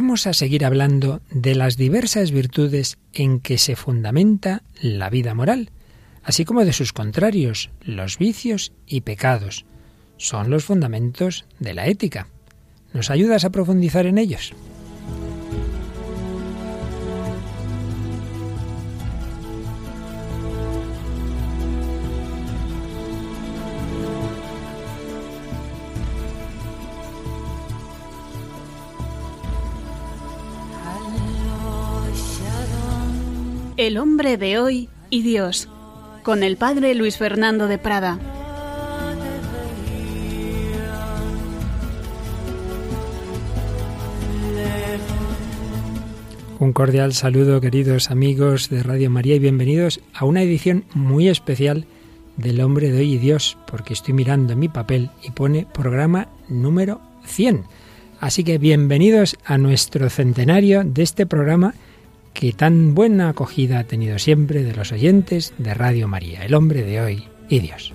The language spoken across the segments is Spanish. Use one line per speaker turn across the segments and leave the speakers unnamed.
vamos a seguir hablando de las diversas virtudes en que se fundamenta la vida moral, así como de sus contrarios, los vicios y pecados. Son los fundamentos de la ética. ¿Nos ayudas a profundizar en ellos?
El hombre de hoy y Dios, con el padre Luis Fernando de Prada.
Un cordial saludo queridos amigos de Radio María y bienvenidos a una edición muy especial del hombre de hoy y Dios, porque estoy mirando mi papel y pone programa número 100. Así que bienvenidos a nuestro centenario de este programa que tan buena acogida ha tenido siempre de los oyentes de Radio María, el hombre de hoy y Dios.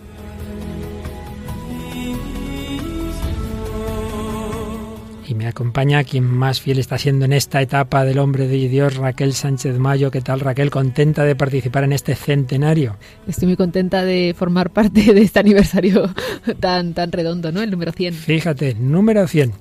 Y me acompaña quien más fiel está siendo en esta etapa del hombre de hoy y Dios, Raquel Sánchez Mayo. ¿Qué tal, Raquel? ¿Contenta de participar en este centenario?
Estoy muy contenta de formar parte de este aniversario tan, tan redondo, ¿no? El número 100.
Fíjate, número 100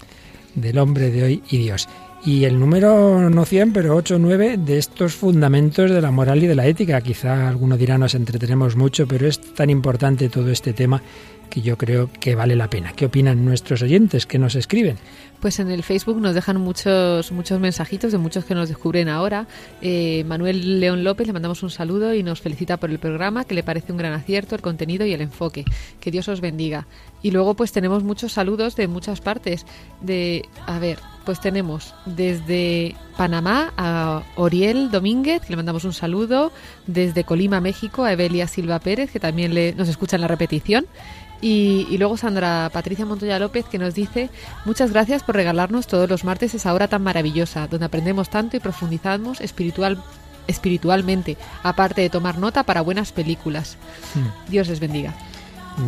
del hombre de hoy y Dios y el número no 100, pero 8 o 9 de estos fundamentos de la moral y de la ética. Quizá alguno dirá nos entretenemos mucho, pero es tan importante todo este tema que yo creo que vale la pena. ¿Qué opinan nuestros oyentes que nos escriben?
Pues en el Facebook nos dejan muchos muchos mensajitos de muchos que nos descubren ahora. Eh, Manuel León López le mandamos un saludo y nos felicita por el programa, que le parece un gran acierto el contenido y el enfoque. Que Dios os bendiga. Y luego pues tenemos muchos saludos de muchas partes. De a ver, pues tenemos desde Panamá a Oriel Domínguez, que le mandamos un saludo, desde Colima, México, a Evelia Silva Pérez, que también le, nos escucha en la repetición. Y, luego Sandra Patricia Montoya López que nos dice muchas gracias por regalarnos todos los martes esa hora tan maravillosa, donde aprendemos tanto y profundizamos espiritual, espiritualmente, aparte de tomar nota para buenas películas. Hmm. Dios les bendiga.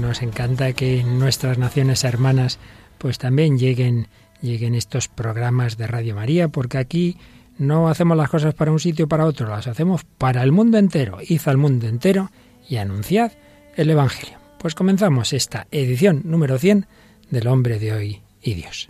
Nos encanta que nuestras naciones hermanas pues también lleguen lleguen estos programas de Radio María, porque aquí no hacemos las cosas para un sitio o para otro, las hacemos para el mundo entero. Id al mundo entero y anunciad el Evangelio. Pues comenzamos esta edición número 100 del hombre de hoy y Dios.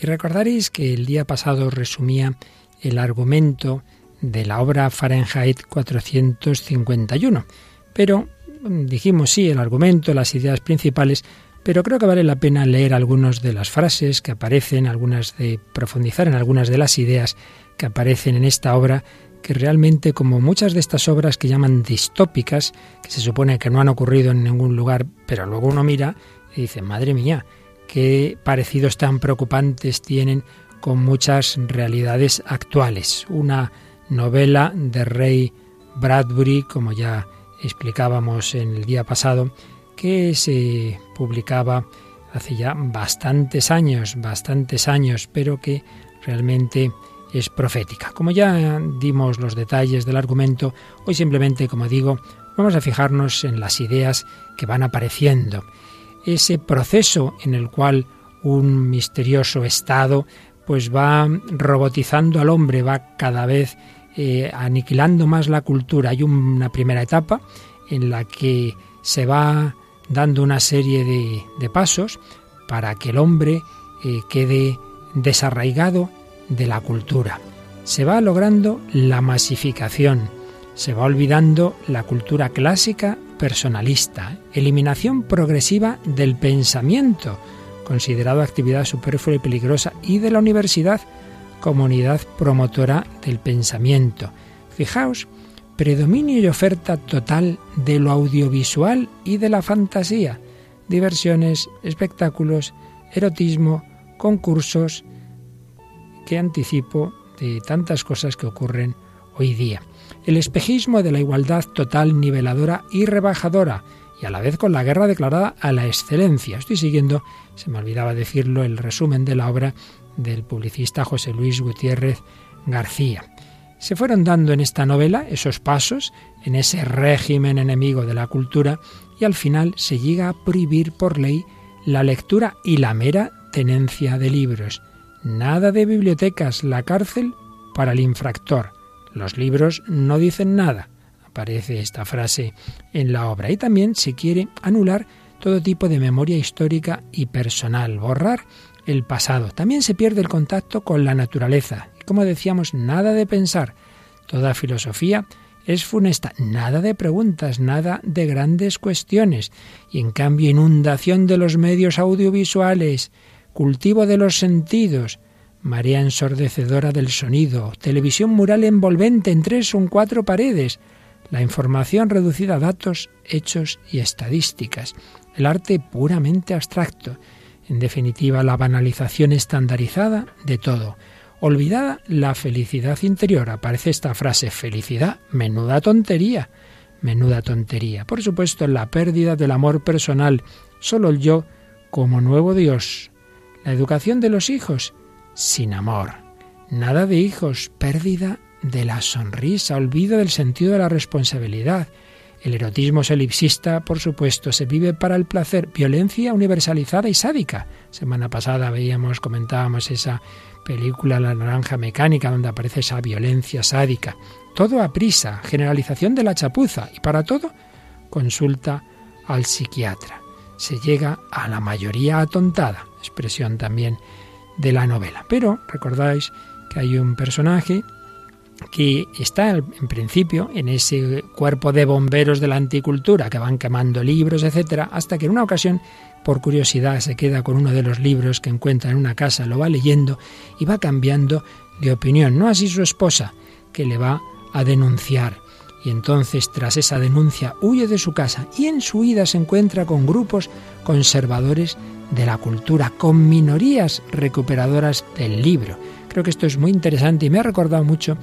Y recordaréis que el día pasado resumía el argumento de la obra Fahrenheit 451. Pero mm, dijimos sí, el argumento, las ideas principales, pero creo que vale la pena leer algunas de las frases que aparecen, algunas de profundizar en algunas de las ideas que aparecen en esta obra, que realmente, como muchas de estas obras que llaman distópicas, que se supone que no han ocurrido en ningún lugar, pero luego uno mira y dice, madre mía, qué parecidos tan preocupantes tienen con muchas realidades actuales. Una novela de Ray Bradbury, como ya explicábamos en el día pasado, que se publicaba hace ya bastantes años, bastantes años, pero que realmente es profética. Como ya dimos los detalles del argumento, hoy simplemente, como digo, vamos a fijarnos en las ideas que van apareciendo. Ese proceso en el cual un misterioso estado pues va robotizando al hombre, va cada vez eh, aniquilando más la cultura. Hay una primera etapa en la que se va dando una serie de, pasos para que el hombre eh, quede desarraigado de la cultura. Se va logrando la masificación, se va olvidando la cultura clásica personalista, eliminación progresiva del pensamiento, considerado actividad superflua y peligrosa, y de la universidad, comunidad promotora del pensamiento. Fijaos, predominio y oferta total de lo audiovisual y de la fantasía, diversiones, espectáculos, erotismo, concursos, que anticipo de tantas cosas que ocurren hoy día. El espejismo de la igualdad total, niveladora y rebajadora, y a la vez con la guerra declarada a la excelencia. Estoy siguiendo, se me olvidaba decirlo, el resumen de la obra del publicista José Luis Gutiérrez García. Se fueron dando en esta novela esos pasos en ese régimen enemigo de la cultura y al final se llega a prohibir por ley la lectura y la mera tenencia de libros. Nada de bibliotecas, la cárcel para el infractor. Los libros no dicen nada. Aparece esta frase en la obra. Y también se quiere anular todo tipo de memoria histórica y personal, borrar el pasado. También se pierde el contacto con la naturaleza. Y como decíamos, nada de pensar. Toda filosofía es funesta, nada de preguntas, nada de grandes cuestiones. Y en cambio, inundación de los medios audiovisuales, cultivo de los sentidos, marea ensordecedora del sonido, televisión mural envolvente en tres o cuatro paredes, la información reducida a datos, hechos y estadísticas, el arte puramente abstracto, en definitiva la banalización estandarizada de todo. Olvidada la felicidad interior, aparece esta frase, felicidad, menuda tontería, menuda tontería. Por supuesto, la pérdida del amor personal, solo el yo como nuevo Dios. La educación de los hijos, sin amor. Nada de hijos, pérdida de la sonrisa, olvido del sentido de la responsabilidad. El erotismo elipsista, por supuesto, se vive para el placer, violencia universalizada y sádica. Semana pasada veíamos, comentábamos esa película La naranja mecánica donde aparece esa violencia sádica. Todo a prisa, generalización de la chapuza y para todo consulta al psiquiatra. Se llega a la mayoría atontada, expresión también de la novela. Pero recordáis que hay un personaje que está en principio en ese cuerpo de bomberos de la anticultura que van quemando libros, etcétera, hasta que en una ocasión, por curiosidad, se queda con uno de los libros que encuentra en una casa, lo va leyendo y va cambiando de opinión. No así su esposa, que le va a denunciar. Y entonces, tras esa denuncia, huye de su casa y en su huida se encuentra con grupos conservadores de la cultura, con minorías recuperadoras del libro. Creo que esto es muy interesante y me ha recordado mucho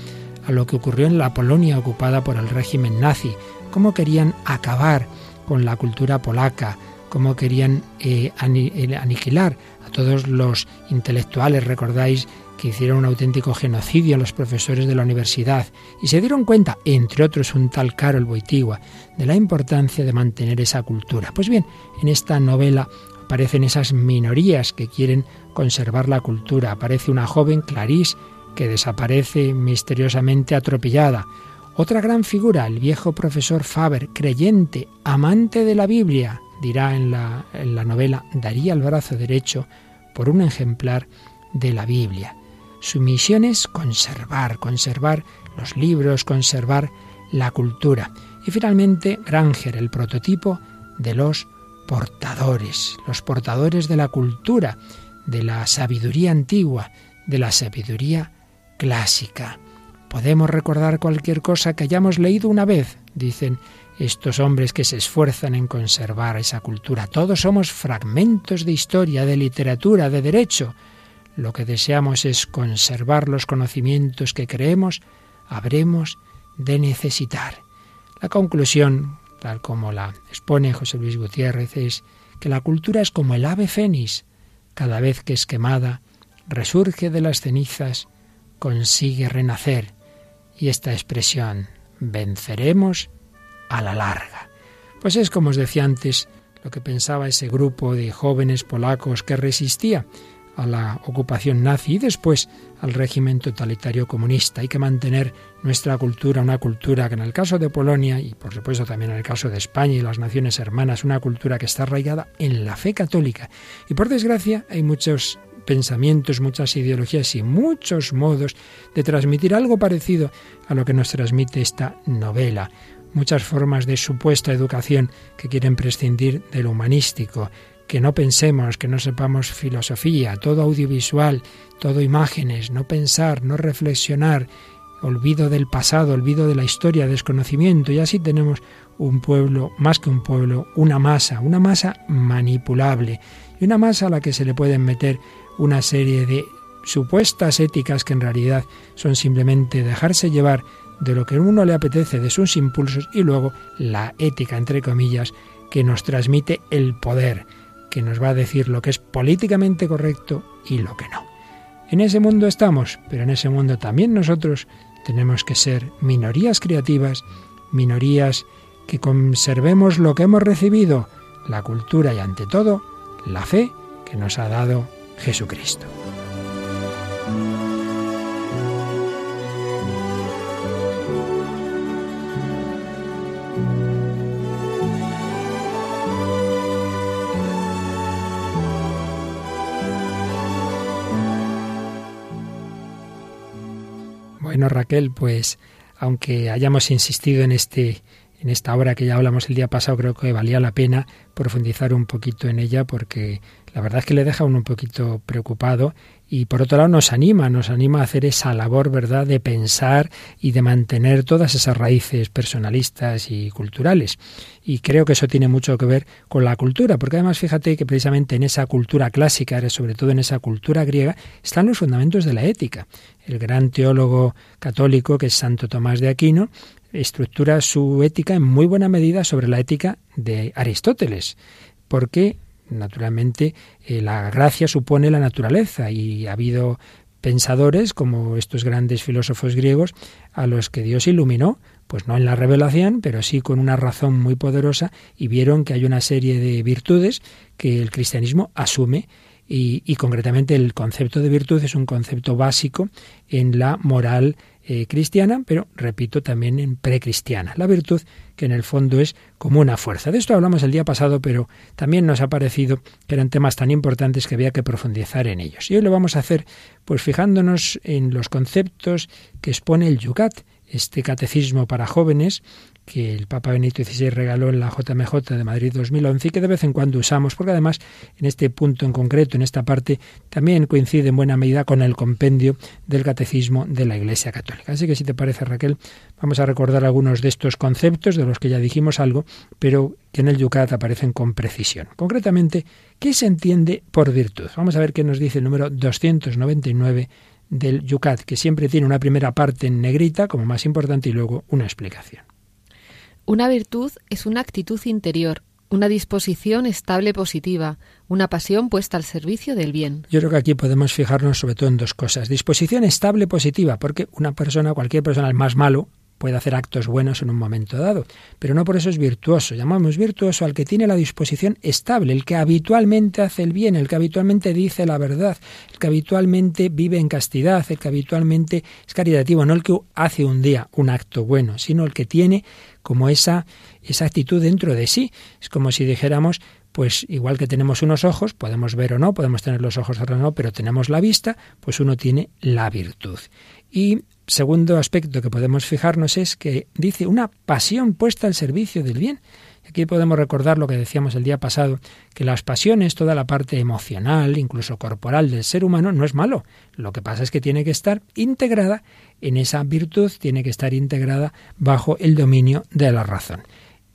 a lo que ocurrió en la Polonia ocupada por el régimen nazi, cómo querían acabar con la cultura polaca, cómo querían eh, aniquilar a todos los intelectuales, recordáis que hicieron un auténtico genocidio a los profesores de la universidad y se dieron cuenta, entre otros un tal Karol Wojtyła, de la importancia de mantener esa cultura. Pues bien, en esta novela aparecen esas minorías que quieren conservar la cultura. Aparece una joven, Clarice, que desaparece misteriosamente atropellada. Otra gran figura, el viejo profesor Faber, creyente, amante de la Biblia, dirá en la, en la novela, daría el brazo derecho por un ejemplar de la Biblia. Su misión es conservar, conservar los libros, conservar la cultura. Y finalmente, Granger, el prototipo de los portadores, los portadores de la cultura, de la sabiduría antigua, de la sabiduría clásica. Podemos recordar cualquier cosa que hayamos leído una vez, dicen estos hombres que se esfuerzan en conservar esa cultura. Todos somos fragmentos de historia, de literatura, de derecho. Lo que deseamos es conservar los conocimientos que creemos habremos de necesitar. La conclusión tal como la expone José Luis Gutiérrez, es que la cultura es como el ave fénix, cada vez que es quemada, resurge de las cenizas, consigue renacer. Y esta expresión, venceremos a la larga. Pues es como os decía antes, lo que pensaba ese grupo de jóvenes polacos que resistía a la ocupación nazi y después al régimen totalitario comunista. Hay que mantener nuestra cultura, una cultura que en el caso de Polonia y por supuesto también en el caso de España y las naciones hermanas, una cultura que está arraigada en la fe católica. Y por desgracia hay muchos pensamientos, muchas ideologías y muchos modos de transmitir algo parecido a lo que nos transmite esta novela muchas formas de supuesta educación que quieren prescindir del humanístico, que no pensemos, que no sepamos filosofía, todo audiovisual, todo imágenes, no pensar, no reflexionar, olvido del pasado, olvido de la historia, desconocimiento, y así tenemos un pueblo, más que un pueblo, una masa, una masa manipulable, y una masa a la que se le pueden meter una serie de supuestas éticas que en realidad son simplemente dejarse llevar de lo que a uno le apetece, de sus impulsos, y luego la ética, entre comillas, que nos transmite el poder que nos va a decir lo que es políticamente correcto y lo que no. En ese mundo estamos, pero en ese mundo también nosotros tenemos que ser minorías creativas, minorías que conservemos lo que hemos recibido, la cultura y ante todo la fe que nos ha dado Jesucristo. Bueno, Raquel, pues aunque hayamos insistido en este en esta obra que ya hablamos el día pasado, creo que valía la pena profundizar un poquito en ella porque la verdad es que le deja uno un poquito preocupado y por otro lado nos anima, nos anima a hacer esa labor, ¿verdad?, de pensar y de mantener todas esas raíces personalistas y culturales. Y creo que eso tiene mucho que ver con la cultura, porque además fíjate que precisamente en esa cultura clásica, sobre todo en esa cultura griega, están los fundamentos de la ética. El gran teólogo católico que es Santo Tomás de Aquino estructura su ética en muy buena medida sobre la ética de Aristóteles, porque naturalmente eh, la gracia supone la naturaleza y ha habido pensadores como estos grandes filósofos griegos a los que Dios iluminó, pues no en la revelación, pero sí con una razón muy poderosa y vieron que hay una serie de virtudes que el cristianismo asume y, y concretamente el concepto de virtud es un concepto básico en la moral eh, cristiana, pero repito, también en precristiana. La virtud que en el fondo es como una fuerza. De esto hablamos el día pasado, pero también nos ha parecido que eran temas tan importantes que había que profundizar en ellos. Y hoy lo vamos a hacer pues fijándonos en los conceptos que expone el Yucat, este catecismo para jóvenes que el Papa Benito XVI regaló en la JMJ de Madrid 2011 y que de vez en cuando usamos, porque además en este punto en concreto, en esta parte, también coincide en buena medida con el compendio del Catecismo de la Iglesia Católica. Así que si te parece, Raquel, vamos a recordar algunos de estos conceptos de los que ya dijimos algo, pero que en el Yucat aparecen con precisión. Concretamente, ¿qué se entiende por virtud? Vamos a ver qué nos dice el número 299 del Yucat, que siempre tiene una primera parte en negrita como más importante y luego una explicación.
Una virtud es una actitud interior, una disposición estable positiva, una pasión puesta al servicio del bien.
Yo creo que aquí podemos fijarnos sobre todo en dos cosas. Disposición estable positiva, porque una persona, cualquier persona, el más malo, puede hacer actos buenos en un momento dado, pero no por eso es virtuoso. Llamamos virtuoso al que tiene la disposición estable, el que habitualmente hace el bien, el que habitualmente dice la verdad, el que habitualmente vive en castidad, el que habitualmente es caritativo, no el que hace un día un acto bueno, sino el que tiene como esa, esa actitud dentro de sí. Es como si dijéramos, pues igual que tenemos unos ojos, podemos ver o no, podemos tener los ojos cerrados o no, pero tenemos la vista, pues uno tiene la virtud. Y segundo aspecto que podemos fijarnos es que dice una pasión puesta al servicio del bien. Aquí podemos recordar lo que decíamos el día pasado, que las pasiones, toda la parte emocional, incluso corporal del ser humano, no es malo. Lo que pasa es que tiene que estar integrada en esa virtud, tiene que estar integrada bajo el dominio de la razón.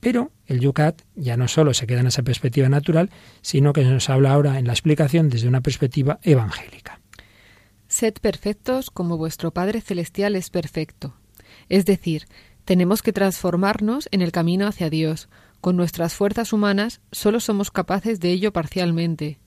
Pero el Yucat ya no solo se queda en esa perspectiva natural, sino que nos habla ahora en la explicación desde una perspectiva evangélica.
Sed perfectos como vuestro Padre Celestial es perfecto. Es decir, tenemos que transformarnos en el camino hacia Dios. Con nuestras fuerzas humanas solo somos capaces de ello parcialmente.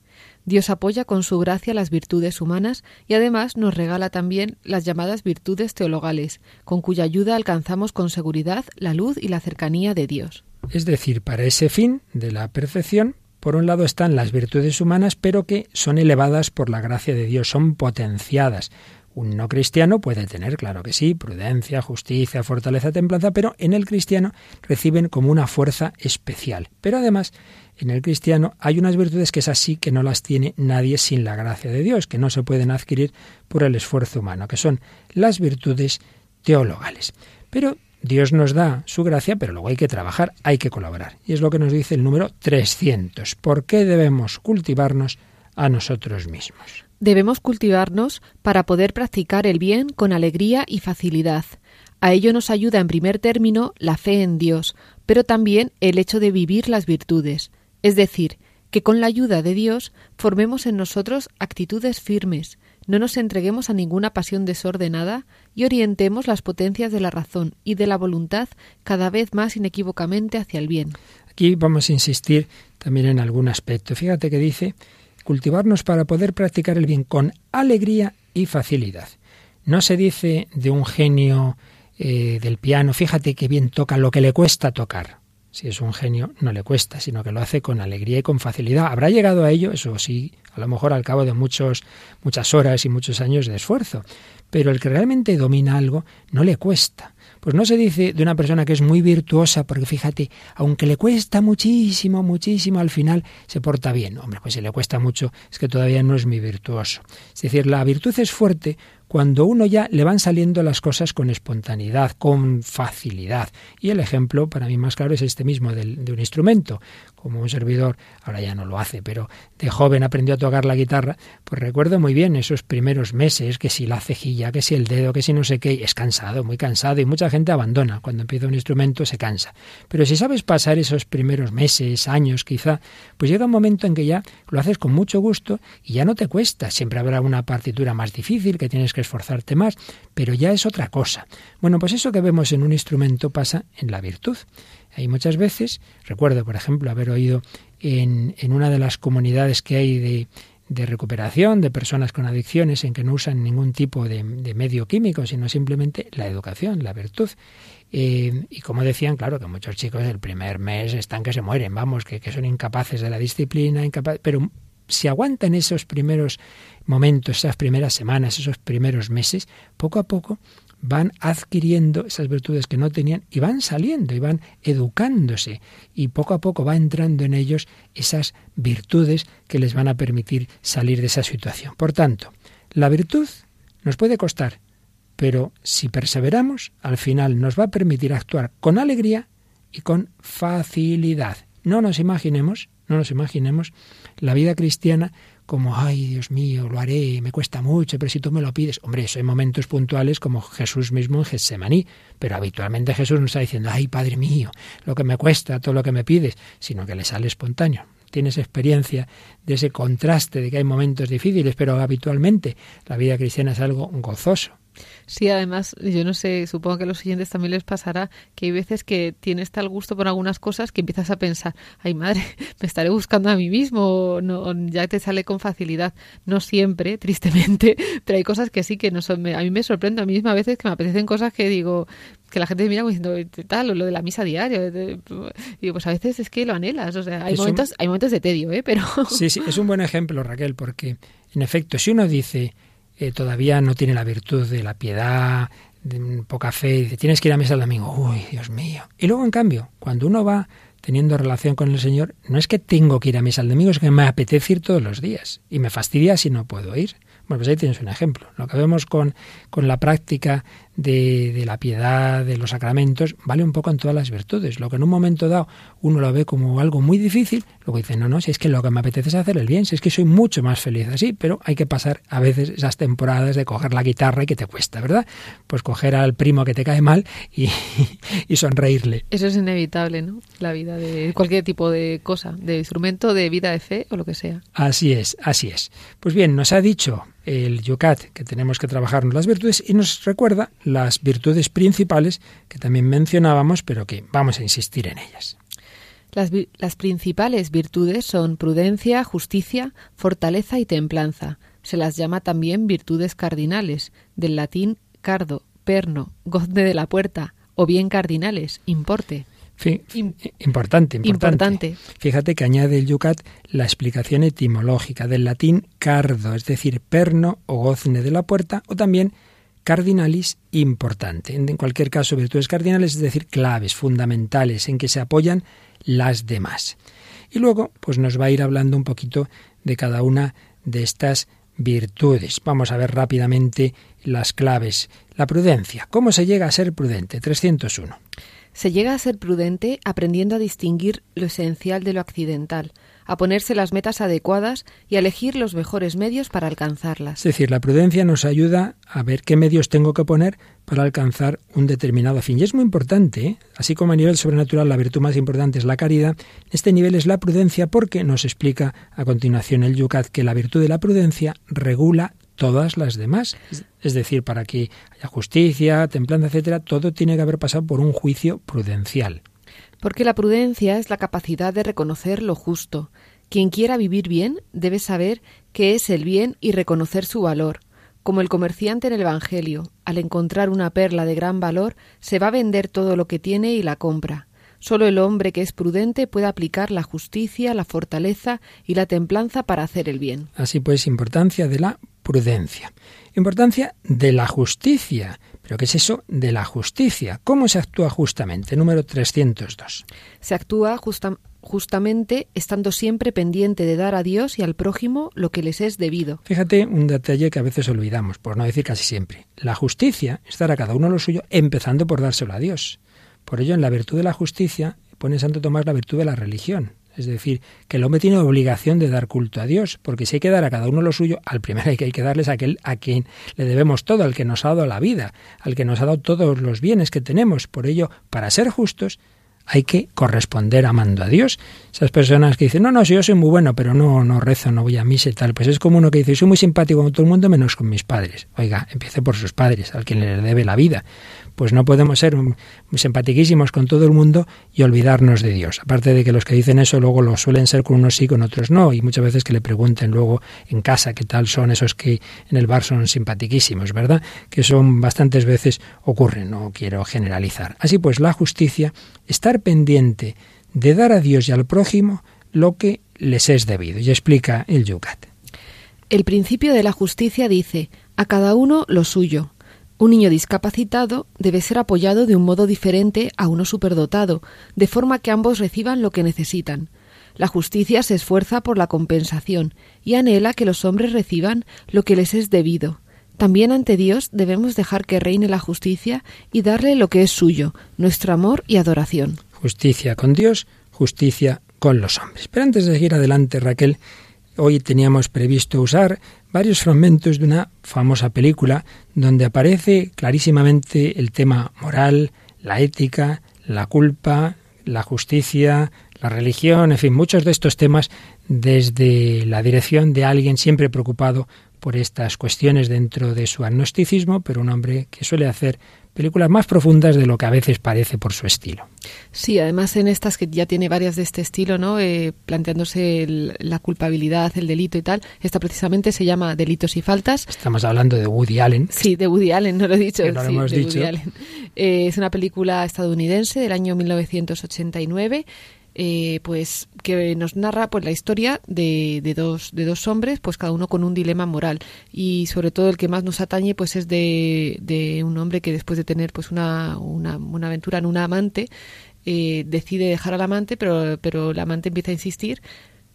Dios apoya con su gracia las virtudes humanas y además nos regala también las llamadas virtudes teologales, con cuya ayuda alcanzamos con seguridad la luz y la cercanía de Dios.
Es decir, para ese fin de la perfección por un lado están las virtudes humanas, pero que son elevadas por la gracia de Dios, son potenciadas. Un no cristiano puede tener, claro que sí, prudencia, justicia, fortaleza, templanza, pero en el cristiano reciben como una fuerza especial. Pero además, en el cristiano hay unas virtudes que es así que no las tiene nadie sin la gracia de Dios, que no se pueden adquirir por el esfuerzo humano, que son las virtudes teologales. Pero Dios nos da su gracia, pero luego hay que trabajar, hay que colaborar. Y es lo que nos dice el número 300. ¿Por qué debemos cultivarnos a nosotros mismos?
Debemos cultivarnos para poder practicar el bien con alegría y facilidad. A ello nos ayuda en primer término la fe en Dios, pero también el hecho de vivir las virtudes, es decir, que con la ayuda de Dios formemos en nosotros actitudes firmes, no nos entreguemos a ninguna pasión desordenada y orientemos las potencias de la razón y de la voluntad cada vez más inequívocamente hacia el bien.
Aquí vamos a insistir también en algún aspecto. Fíjate que dice cultivarnos para poder practicar el bien con alegría y facilidad. No se dice de un genio eh, del piano, fíjate qué bien toca lo que le cuesta tocar. Si es un genio, no le cuesta, sino que lo hace con alegría y con facilidad. Habrá llegado a ello, eso sí, a lo mejor al cabo de muchos, muchas horas y muchos años de esfuerzo. Pero el que realmente domina algo no le cuesta. Pues no se dice de una persona que es muy virtuosa, porque fíjate, aunque le cuesta muchísimo, muchísimo, al final se porta bien. Hombre, pues si le cuesta mucho, es que todavía no es muy virtuoso. Es decir, la virtud es fuerte cuando uno ya le van saliendo las cosas con espontaneidad, con facilidad. Y el ejemplo para mí más claro es este mismo de un instrumento. Como un servidor, ahora ya no lo hace, pero de joven aprendió a tocar la guitarra, pues recuerdo muy bien esos primeros meses, que si la cejilla, que si el dedo, que si no sé qué, es cansado, muy cansado, y mucha gente abandona. Cuando empieza un instrumento se cansa. Pero si sabes pasar esos primeros meses, años quizá, pues llega un momento en que ya lo haces con mucho gusto y ya no te cuesta. Siempre habrá una partitura más difícil que tienes que esforzarte más, pero ya es otra cosa. Bueno, pues eso que vemos en un instrumento pasa en la virtud. Hay muchas veces, recuerdo por ejemplo haber oído en, en una de las comunidades que hay de, de recuperación de personas con adicciones en que no usan ningún tipo de, medio químico, sino simplemente la educación, la virtud. Eh, y como decían, claro, que muchos chicos el primer mes están que se mueren, vamos, que, que son incapaces de la disciplina, incapaz, pero si aguantan esos primeros momentos, esas primeras semanas, esos primeros meses, poco a poco van adquiriendo esas virtudes que no tenían y van saliendo y van educándose y poco a poco va entrando en ellos esas virtudes que les van a permitir salir de esa situación. Por tanto, la virtud nos puede costar, pero si perseveramos, al final nos va a permitir actuar con alegría y con facilidad. No nos imaginemos, no nos imaginemos la vida cristiana como, ay, Dios mío, lo haré, me cuesta mucho, pero si tú me lo pides. Hombre, eso hay momentos puntuales como Jesús mismo en Getsemaní, pero habitualmente Jesús no está diciendo, ay, Padre mío, lo que me cuesta, todo lo que me pides, sino que le sale espontáneo. Tienes experiencia de ese contraste, de que hay momentos difíciles, pero habitualmente la vida cristiana es algo gozoso.
Sí, además, yo no sé, supongo que a los siguientes también les pasará que hay veces que tienes tal gusto por algunas cosas que empiezas a pensar, ay madre, me estaré buscando a mí mismo, no, ya te sale con facilidad. No siempre, tristemente, pero hay cosas que sí que no son, a mí me sorprende a mí misma a veces que me apetecen cosas que digo, que la gente me mira como diciendo tal, o lo de la misa diaria. Digo, pues a veces es que lo anhelas. O sea, hay, momentos, hay momentos de tedio, ¿eh? Pero...
Sí, sí, es un buen ejemplo, Raquel, porque en efecto, si uno dice, eh, todavía no tiene la virtud de la piedad, de poca fe, dice, tienes que ir a misa el domingo, uy, Dios mío. Y luego, en cambio, cuando uno va teniendo relación con el Señor, no es que tengo que ir a misa el domingo, es que me apetece ir todos los días y me fastidia si no puedo ir. Bueno, pues ahí tienes un ejemplo. Lo que vemos con, con la práctica de, de, la piedad, de los sacramentos, vale un poco en todas las virtudes. Lo que en un momento dado uno lo ve como algo muy difícil, luego dice, no, no, si es que lo que me apetece es hacer el bien, si es que soy mucho más feliz así, pero hay que pasar a veces esas temporadas de coger la guitarra y que te cuesta, ¿verdad? Pues coger al primo que te cae mal y, y sonreírle.
Eso es inevitable, ¿no? La vida de cualquier tipo de cosa, de instrumento, de vida de fe o lo que sea.
Así es, así es. Pues bien, nos ha dicho el Yucat, que tenemos que trabajarnos las virtudes, y nos recuerda las virtudes principales que también mencionábamos, pero que vamos a insistir en ellas.
Las, las principales virtudes son prudencia, justicia, fortaleza y templanza. Se las llama también virtudes cardinales, del latín cardo, perno, gozne de la puerta, o bien cardinales, importe
importante, importante, Fíjate que añade el Yucat la explicación etimológica del latín cardo, es decir, perno o gozne de la puerta, o también cardinalis importante. En cualquier caso, virtudes cardinales, es decir, claves, fundamentales, en que se apoyan las demás. Y luego, pues nos va a ir hablando un poquito de cada una de estas virtudes. Vamos a ver rápidamente las claves. La prudencia. ¿Cómo se llega a ser prudente? 301.
Se llega a ser prudente aprendiendo a distinguir lo esencial de lo accidental, a ponerse las metas adecuadas y a elegir los mejores medios para alcanzarlas.
Es decir, la prudencia nos ayuda a ver qué medios tengo que poner para alcanzar un determinado fin. Y es muy importante, ¿eh? así como a nivel sobrenatural la virtud más importante es la caridad, este nivel es la prudencia porque nos explica a continuación el Yucat que la virtud de la prudencia regula todas las demás. Es decir, para que haya justicia, templanza, etcétera, todo tiene que haber pasado por un juicio prudencial.
Porque la prudencia es la capacidad de reconocer lo justo. Quien quiera vivir bien debe saber qué es el bien y reconocer su valor. Como el comerciante en el Evangelio, al encontrar una perla de gran valor, se va a vender todo lo que tiene y la compra. Solo el hombre que es prudente puede aplicar la justicia, la fortaleza y la templanza para hacer el bien.
Así pues, importancia de la prudencia. Importancia de la justicia. ¿Pero qué es eso de la justicia? ¿Cómo se actúa justamente? Número 302.
Se actúa justamente estando siempre pendiente de dar a Dios y al prójimo lo que les es debido.
Fíjate un detalle que a veces olvidamos, por no decir casi siempre. La justicia es dar a cada uno lo suyo, empezando por dárselo a Dios. Por ello, en la virtud de la justicia, pone Santo Tomás la virtud de la religión. Es decir, que el hombre tiene obligación de dar culto a Dios, porque si hay que dar a cada uno lo suyo, al primero hay que, hay que darles a aquel a quien le debemos todo, al que nos ha dado la vida, al que nos ha dado todos los bienes que tenemos. Por ello, para ser justos, hay que corresponder amando a Dios. Esas personas que dicen, no, no, si yo soy muy bueno, pero no, no rezo, no voy a misa y tal, pues es como uno que dice, soy muy simpático con todo el mundo menos con mis padres. Oiga, empiece por sus padres, al quien le debe la vida pues no podemos ser simpatiquísimos con todo el mundo y olvidarnos de Dios. Aparte de que los que dicen eso luego lo suelen ser con unos sí, con otros no, y muchas veces que le pregunten luego en casa qué tal son esos que en el bar son simpatiquísimos, ¿verdad? Que son bastantes veces ocurren, no quiero generalizar. Así pues, la justicia, pendiente de dar a Dios y al prójimo lo que les es debido. Y explica el Yucat.
El principio de la justicia dice, a cada uno lo suyo, un niño discapacitado debe ser apoyado de un modo diferente a uno superdotado, de forma que ambos reciban lo que necesitan. La justicia se esfuerza por la compensación y anhela que los hombres reciban lo que les es debido. También ante Dios debemos dejar que reine la justicia y darle lo que es suyo, nuestro amor y adoración.
Justicia con Dios, justicia con los hombres. Pero antes de seguir adelante, Raquel, hoy teníamos previsto usar varios fragmentos de una famosa película donde aparece clarísimamente el tema moral, la ética, la culpa, la justicia, la religión, en fin, muchos de estos temas desde la dirección de alguien siempre preocupado por estas cuestiones dentro de su agnosticismo, pero un hombre que suele hacer películas más profundas de lo que a veces parece por su estilo.
Sí, además en estas que ya tiene varias de este estilo, ¿no? Eh, planteándose la culpabilidad, el delito y tal. Esta precisamente se llama Delitos y Faltas.
Estamos hablando de Woody Allen.
Sí, de Woody Allen, no lo he dicho.
no lo hemos dicho.
Eh, es una película estadounidense del año 1989 eh, pues que nos narra pues la historia de, de, dos de dos hombres pues cada uno con un dilema moral. Y sobre todo el que más nos atañe pues es de, de un hombre que después de tener pues una, una, aventura en una amante eh, decide dejar al amante pero pero la amante empieza a insistir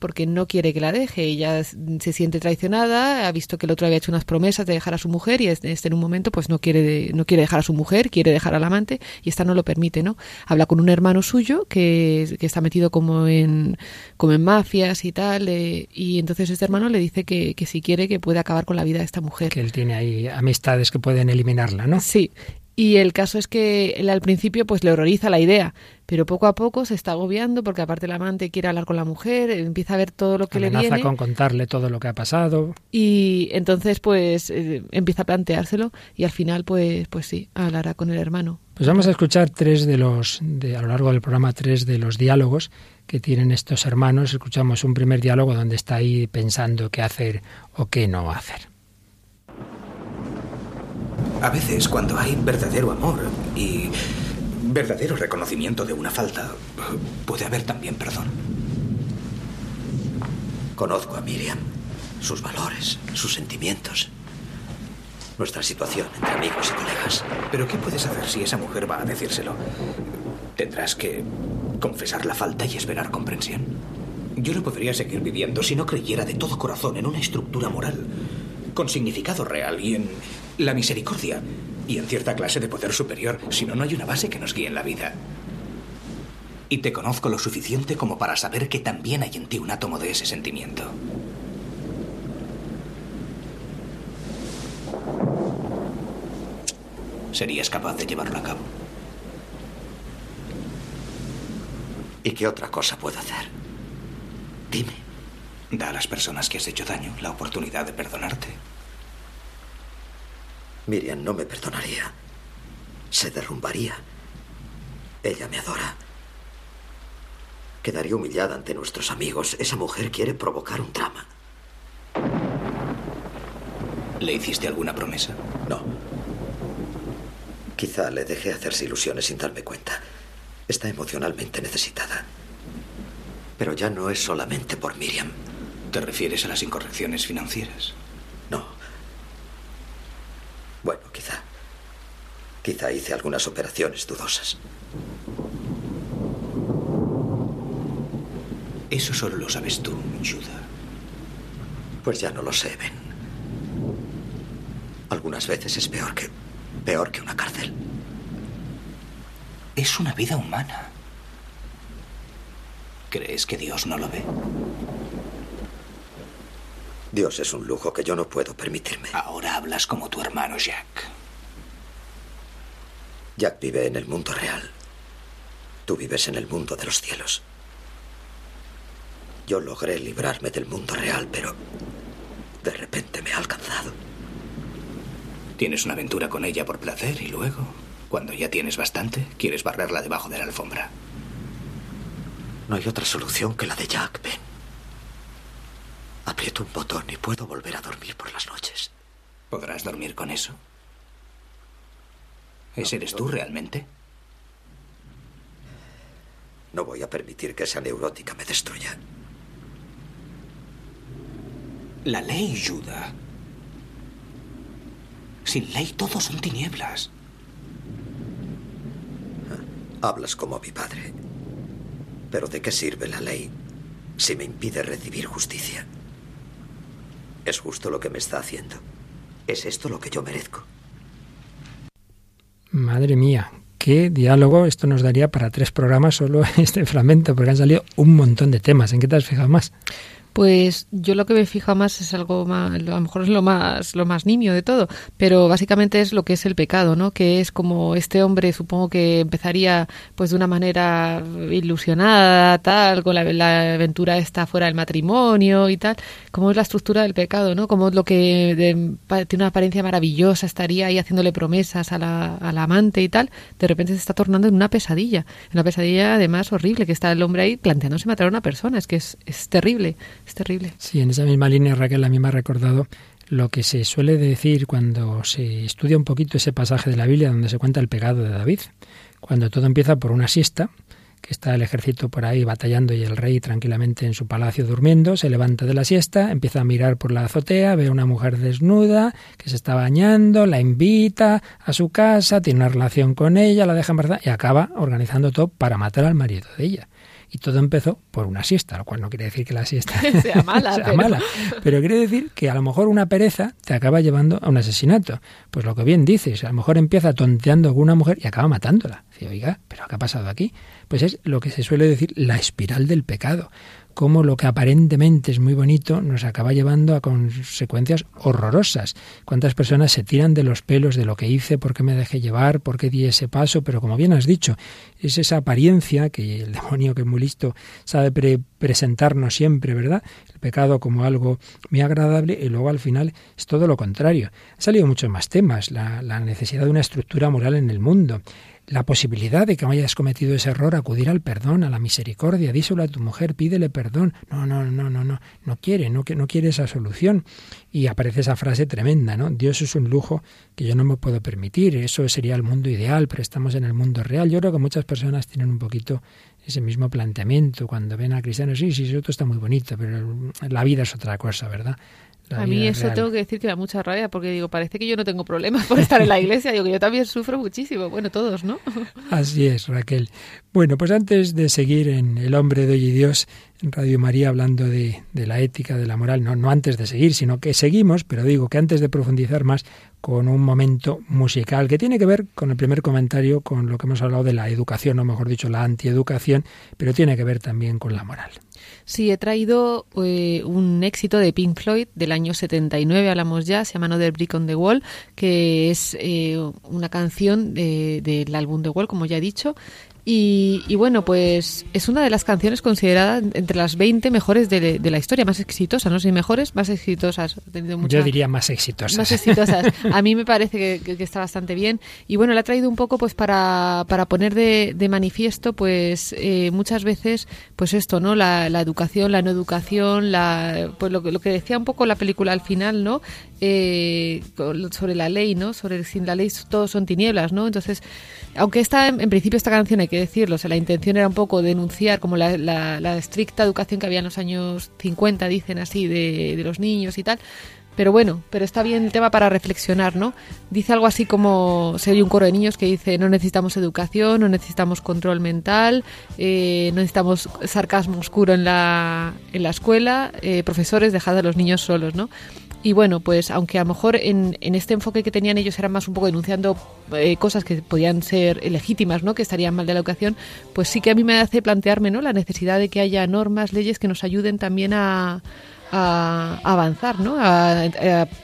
porque no quiere que la deje. Ella se siente traicionada, ha visto que el otro había hecho unas promesas de dejar a su mujer y este, en un momento pues no quiere, no quiere dejar a su mujer, quiere dejar al amante y esta no lo permite, ¿no? Habla con un hermano suyo que, que está metido como en, como en mafias y tal eh, y entonces este hermano le dice que, que si quiere que puede acabar con la vida de esta mujer.
Que él tiene ahí amistades que pueden eliminarla, ¿no?
Sí, y el caso es que él al principio pues le horroriza la idea, pero poco a poco se está agobiando porque aparte el amante quiere hablar con la mujer, empieza a ver todo lo que
le
viene.
con contarle todo lo que ha pasado.
Y entonces pues eh, empieza a planteárselo y al final pues pues sí, hablará con el hermano.
Pues vamos a escuchar tres de los de, a lo largo del programa tres de los diálogos que tienen estos hermanos. Escuchamos un primer diálogo donde está ahí pensando qué hacer o qué no hacer.
A veces, cuando hay verdadero amor y verdadero reconocimiento de una falta, puede haber también perdón. Conozco a Miriam, sus valores, sus sentimientos, nuestra situación entre amigos y colegas. Pero ¿qué puedes hacer si esa mujer va a decírselo? Tendrás que confesar la falta y esperar comprensión. Yo no podría seguir viviendo si no creyera de todo corazón en una estructura moral con significado real y en la misericordia y en cierta clase de poder superior, si no, no hay una base que nos guíe en la vida. Y te conozco lo suficiente como para saber que también hay en ti un átomo de ese sentimiento. ¿Serías capaz de llevarlo a cabo? ¿Y qué otra cosa puedo hacer? Dime. Da a las personas que has hecho daño la oportunidad de perdonarte. Miriam no me perdonaría. Se derrumbaría. Ella me adora. Quedaría humillada ante nuestros amigos. Esa mujer quiere provocar un drama. ¿Le hiciste alguna promesa?
No. Quizá le dejé hacerse ilusiones sin darme cuenta. Está emocionalmente necesitada. Pero ya no es solamente por Miriam.
¿Te refieres a las incorrecciones financieras?
No. Bueno, quizá. Quizá hice algunas operaciones dudosas.
Eso solo lo sabes tú, Judah.
Pues ya no lo sé, Ben. Algunas veces es peor que. peor que una cárcel.
Es una vida humana. ¿Crees que Dios no lo ve?
Dios es un lujo que yo no puedo permitirme.
Ahora hablas como tu hermano Jack.
Jack vive en el mundo real. Tú vives en el mundo de los cielos. Yo logré librarme del mundo real, pero de repente me ha alcanzado.
Tienes una aventura con ella por placer y luego, cuando ya tienes bastante, quieres barrerla debajo de la alfombra.
No hay otra solución que la de Jack, Ben. Aprieto un botón y puedo volver a dormir por las noches.
¿Podrás dormir con eso? ¿Ese eres tú realmente?
No voy a permitir que esa neurótica me destruya.
La ley ayuda. Sin ley todos son tinieblas.
Hablas como mi padre. Pero ¿de qué sirve la ley si me impide recibir justicia? ¿Es justo lo que me está haciendo? ¿Es esto lo que yo merezco?
Madre mía, qué diálogo. Esto nos daría para tres programas solo este fragmento, porque han salido un montón de temas. ¿En qué te has fijado más?
Pues yo lo que me fijo más es algo más, a lo mejor es lo más, lo más nimio de todo, pero básicamente es lo que es el pecado, ¿no? Que es como este hombre, supongo que empezaría pues de una manera ilusionada, tal, con la, aventura esta fuera del matrimonio y tal, cómo es la estructura del pecado, ¿no? Como lo que de, tiene una apariencia maravillosa, estaría ahí haciéndole promesas a la, a la amante y tal, de repente se está tornando en una pesadilla, una pesadilla además horrible, que está el hombre ahí planteándose matar a una persona, es que es, es terrible. Terrible.
Sí, en esa misma línea, Raquel, a mí me ha recordado lo que se suele decir cuando se estudia un poquito ese pasaje de la Biblia donde se cuenta el pecado de David. Cuando todo empieza por una siesta, que está el ejército por ahí batallando y el rey tranquilamente en su palacio durmiendo, se levanta de la siesta, empieza a mirar por la azotea, ve a una mujer desnuda que se está bañando, la invita a su casa, tiene una relación con ella, la deja embarazada y acaba organizando todo para matar al marido de ella. Y todo empezó por una siesta, lo cual no quiere decir que la siesta
sea mala.
sea
pero...
mala. Pero quiere decir que a lo mejor una pereza te acaba llevando a un asesinato. Pues lo que bien dices, a lo mejor empieza tonteando con una mujer y acaba matándola. Dice, oiga, ¿pero qué ha pasado aquí? Pues es lo que se suele decir la espiral del pecado cómo lo que aparentemente es muy bonito nos acaba llevando a consecuencias horrorosas. ¿Cuántas personas se tiran de los pelos de lo que hice, por qué me dejé llevar, por qué di ese paso? Pero como bien has dicho, es esa apariencia que el demonio, que es muy listo, sabe pre presentarnos siempre, ¿verdad? El pecado como algo muy agradable y luego al final es todo lo contrario. Han salido muchos más temas, la necesidad de una estructura moral en el mundo, la posibilidad de que hayas cometido ese error, acudir al perdón, a la misericordia, díselo a tu mujer, pídele perdón. No, no, no, no, no, no quiere, no, no quiere esa solución. Y aparece esa frase tremenda, ¿no? Dios es un lujo que yo no me puedo permitir, eso sería el mundo ideal, pero estamos en el mundo real. Yo creo que muchas personas tienen un poquito ese mismo planteamiento cuando ven a cristianos, sí, sí, eso está muy bonito, pero la vida es otra cosa, ¿verdad?
A mí eso real. tengo que decir que da mucha rabia porque digo, parece que yo no tengo problemas por estar en la iglesia, digo que yo también sufro muchísimo, bueno, todos, ¿no?
Así es, Raquel. Bueno, pues antes de seguir en El hombre de hoy y Dios, en Radio María hablando de, de, la ética, de la moral, no, no antes de seguir, sino que seguimos, pero digo que antes de profundizar más con un momento musical que tiene que ver con el primer comentario, con lo que hemos hablado de la educación, o mejor dicho, la antieducación, pero tiene que ver también con la moral.
Sí, he traído eh, un éxito de Pink Floyd del año 79, hablamos ya, se llama Another Brick on the Wall, que es eh, una canción de, del álbum The Wall, como ya he dicho, Y, bueno, pues es una de las canciones consideradas entre las 20 mejores de, la historia, más exitosas, no sé mejores, más exitosas.
Yo diría más exitosas.
Más exitosas. A mí me parece que, está bastante bien. Y bueno, le ha traído un poco pues para, para poner de, manifiesto pues eh, muchas veces pues esto, ¿no? La, educación, la no educación, la, pues lo, lo que decía un poco la película al final, ¿no? Eh, sobre la ley, ¿no? Sobre sin la ley todos son tinieblas, ¿no? Entonces, aunque esta, en, principio esta canción hay que decirlo, o sea, la intención era un poco denunciar como la, estricta educación que había en los años 50, dicen así, de, de los niños y tal, pero bueno, pero está bien el tema para reflexionar, ¿no? Dice algo así como, se oye un coro de niños que dice, no necesitamos educación, no necesitamos control mental, eh, no necesitamos sarcasmo oscuro en la, en la escuela, eh, profesores, dejad a los niños solos, ¿no? Y bueno, pues aunque a lo mejor en, en este enfoque que tenían ellos era más un poco denunciando eh, cosas que podían ser legítimas, ¿no? que estarían mal de la educación, pues sí que a mí me hace plantearme ¿no? la necesidad de que haya normas, leyes que nos ayuden también a, a, avanzar, ¿no? A,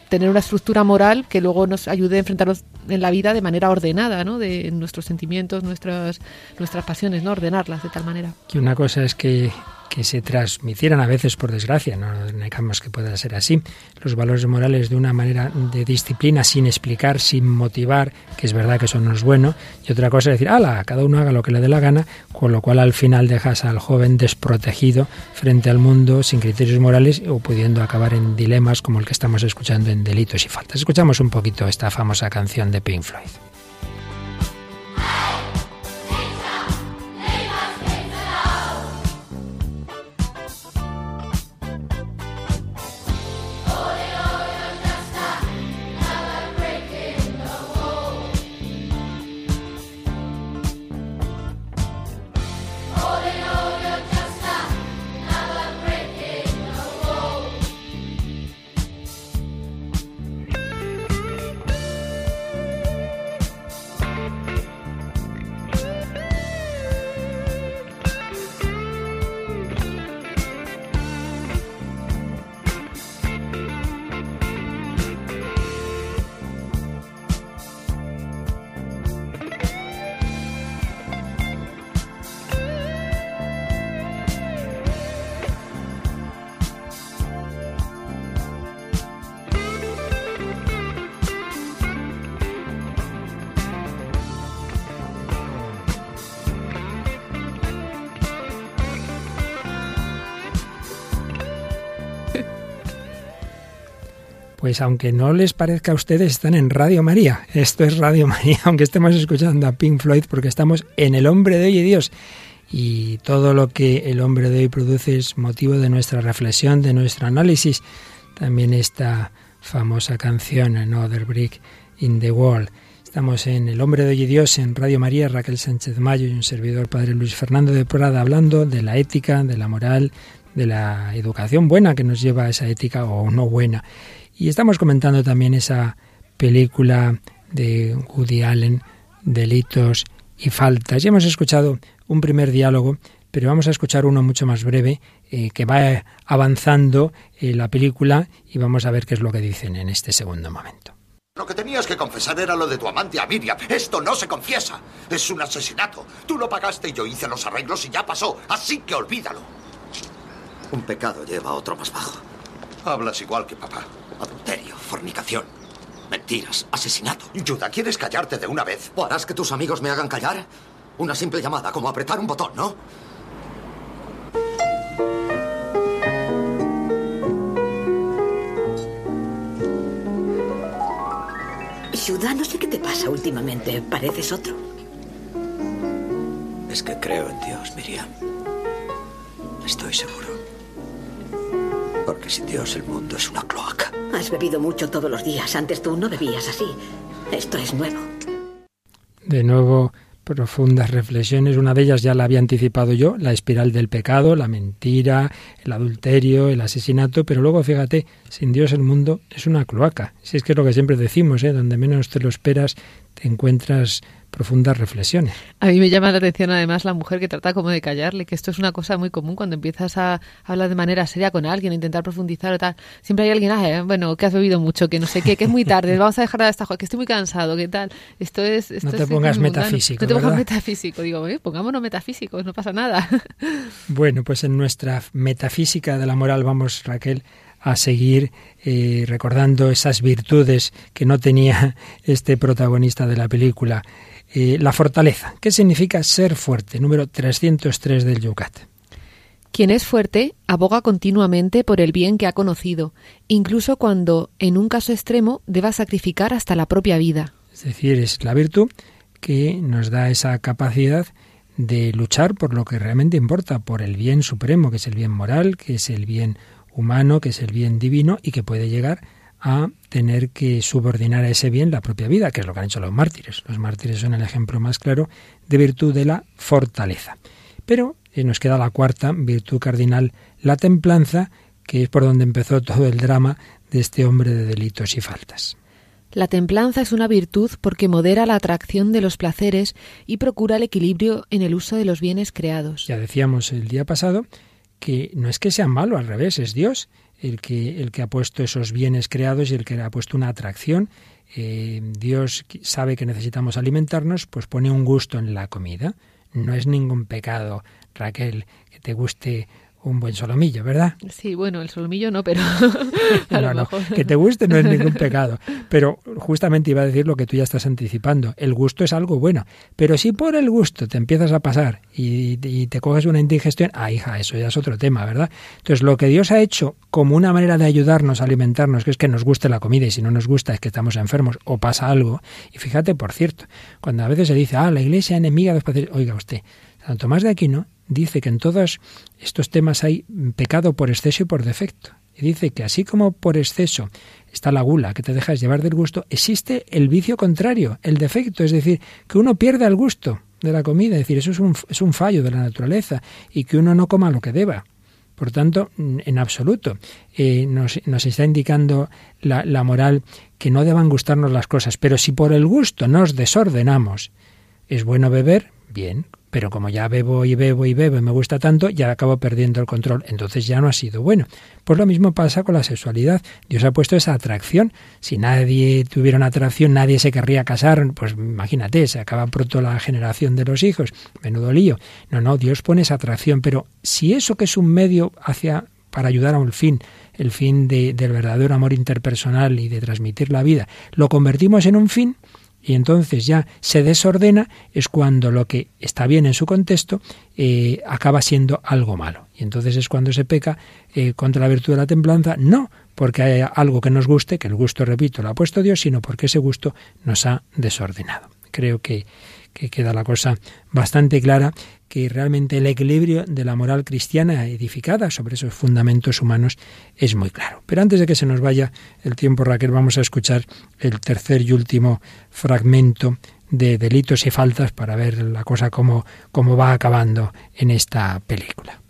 tener una estructura moral que luego nos ayude a enfrentarnos en la vida de manera ordenada, ¿no? De nuestros sentimientos, nuestras, nuestras pasiones, ¿no? Ordenarlas de tal manera.
Que una cosa es que que se transmitieran a veces, por desgracia, no negamos que pueda ser así, los valores morales de una manera de disciplina sin explicar, sin motivar, que es verdad que eso no es bueno, y otra cosa es decir, ala, cada uno haga lo que le dé la gana, con lo cual al final dejas al joven desprotegido frente al mundo, sin criterios morales o pudiendo acabar en dilemas como el que estamos escuchando en Delitos y Faltas. Escuchamos un poquito esta famosa canción de Pink Floyd. Pues aunque no les parezca a ustedes, están en Radio María. Esto es Radio María, aunque estemos escuchando a Pink Floyd, porque estamos en el hombre de hoy y Dios. Y todo lo que el hombre de hoy produce es motivo de nuestra reflexión, de nuestro análisis. También esta famosa canción, Another Brick in the Wall. Estamos en El Hombre de Hoy y Dios, en Radio María, Raquel Sánchez Mayo y un servidor Padre Luis Fernando de Prada, hablando de la ética, de la moral, de la educación buena que nos lleva a esa ética o no buena. Y estamos comentando también esa película de Woody Allen, Delitos y Faltas. Ya hemos escuchado un primer diálogo, pero vamos a escuchar uno mucho más breve eh, que va avanzando eh, la película y vamos a ver qué es lo que dicen en este segundo momento.
Lo que tenías que confesar era lo de tu amante a Miriam. Esto no se confiesa. Es un asesinato. Tú lo pagaste y yo hice los arreglos y ya pasó. Así que olvídalo.
Un pecado lleva a otro más bajo.
Hablas igual que papá.
Adulterio, fornicación, mentiras, asesinato.
Judah, ¿quieres callarte de una vez?
¿O harás que tus amigos me hagan callar? Una simple llamada, como apretar un botón, ¿no?
Judá, no sé qué te pasa últimamente. Pareces otro.
Es que creo en Dios, Miriam. Estoy seguro. Sin Dios el mundo es una cloaca.
Has bebido mucho todos los días. Antes tú no bebías así. Esto es nuevo.
De nuevo, profundas reflexiones. Una de ellas ya la había anticipado yo, la espiral del pecado, la mentira, el adulterio, el asesinato. Pero luego, fíjate, sin Dios el mundo es una cloaca. Si es que es lo que siempre decimos, ¿eh? donde menos te lo esperas, te encuentras profundas reflexiones.
A mí me llama la atención además la mujer que trata como de callarle, que esto es una cosa muy común cuando empiezas a hablar de manera seria con alguien, a intentar profundizar o tal. Siempre hay alguien, ah, eh, bueno, que has bebido mucho, que no sé qué, que es muy tarde, vamos a dejar de esta que estoy muy cansado, ¿qué tal? Esto es... Esto
no te pongas metafísico.
No te pongas metafísico. Digo, eh, pongámonos metafísicos, no pasa nada.
Bueno, pues en nuestra metafísica de la moral vamos, Raquel, a seguir eh, recordando esas virtudes que no tenía este protagonista de la película. Eh, la fortaleza. ¿Qué significa ser fuerte? Número 303 del Yucat.
Quien es fuerte aboga continuamente por el bien que ha conocido, incluso cuando, en un caso extremo, deba sacrificar hasta la propia vida.
Es decir, es la virtud que nos da esa capacidad de luchar por lo que realmente importa, por el bien supremo, que es el bien moral, que es el bien humano, que es el bien divino y que puede llegar a tener que subordinar a ese bien la propia vida, que es lo que han hecho los mártires. Los mártires son el ejemplo más claro de virtud de la fortaleza. Pero eh, nos queda la cuarta virtud cardinal, la templanza, que es por donde empezó todo el drama de este hombre de delitos y faltas.
La templanza es una virtud porque modera la atracción de los placeres y procura el equilibrio en el uso de los bienes creados.
Ya decíamos el día pasado que no es que sea malo, al revés, es Dios el que, el que ha puesto esos bienes creados y el que ha puesto una atracción. Eh, Dios sabe que necesitamos alimentarnos, pues pone un gusto en la comida. No es ningún pecado, Raquel, que te guste un buen solomillo, ¿verdad?
Sí, bueno, el solomillo no, pero
que te guste no es ningún pecado. Pero justamente iba a decir lo que tú ya estás anticipando. El gusto es algo bueno. Pero si por el gusto te empiezas a pasar y, y te coges una indigestión, ah, hija, eso ya es otro tema, ¿verdad? Entonces, lo que Dios ha hecho como una manera de ayudarnos a alimentarnos, que es que nos guste la comida y si no nos gusta es que estamos enfermos o pasa algo. Y fíjate, por cierto, cuando a veces se dice, ah, la iglesia enemiga de los oiga usted, Santo Tomás de Aquino dice que en todos estos temas hay pecado por exceso y por defecto. Y dice que así como por exceso está la gula, que te dejas llevar del gusto, existe el vicio contrario, el defecto, es decir, que uno pierde el gusto de la comida, es decir, eso es un, es un fallo de la naturaleza y que uno no coma lo que deba. Por tanto, en absoluto, eh, nos, nos, está indicando la, la moral que no deban gustarnos las cosas, pero si por el gusto nos desordenamos, es bueno beber, bien, pero como ya bebo y bebo y bebo y me gusta tanto, ya acabo perdiendo el control, entonces ya no ha sido bueno. Pues lo mismo pasa con la sexualidad. Dios ha puesto esa atracción. Si nadie tuviera una atracción, nadie se querría casar, pues imagínate, se acaba pronto la generación de los hijos. Menudo lío. No, no, Dios pone esa atracción, pero si eso que es un medio hacia para ayudar a un fin, el fin de, del verdadero amor interpersonal y de transmitir la vida, lo convertimos en un fin, y entonces ya se desordena, es cuando lo que está bien en su contexto eh, acaba siendo algo malo. Y entonces es cuando se peca eh, contra la virtud de la templanza, no porque hay algo que nos guste, que el gusto, repito, lo ha puesto Dios, sino porque ese gusto nos ha desordenado. Creo que, que queda la cosa bastante clara que realmente el equilibrio de la moral cristiana edificada sobre esos fundamentos humanos es muy claro. Pero antes de que se nos vaya el tiempo, Raquel, vamos a escuchar el tercer y último fragmento de delitos y faltas para ver la cosa cómo, cómo va acabando en esta película.